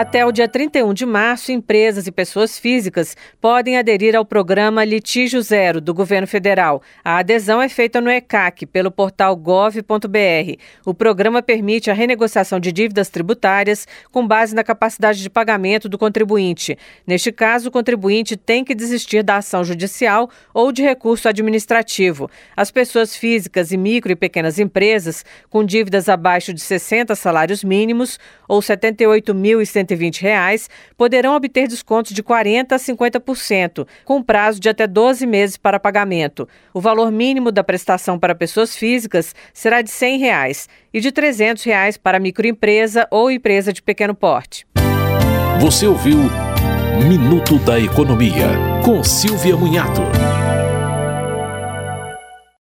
Até o dia 31 de março, empresas e pessoas físicas podem aderir ao programa Litígio Zero do governo federal. A adesão é feita no ECAC, pelo portal gov.br. O programa permite a renegociação de dívidas tributárias com base na capacidade de pagamento do contribuinte. Neste caso, o contribuinte tem que desistir da ação judicial ou de recurso administrativo. As pessoas físicas e micro e pequenas empresas com dívidas abaixo de 60 salários mínimos ou 78.100 120 reais poderão obter descontos de 40% a 50%, com prazo de até 12 meses para pagamento. O valor mínimo da prestação para pessoas físicas será de 100 reais e de 300 reais para microempresa ou empresa de pequeno porte. Você ouviu Minuto da Economia, com Silvia Munhato.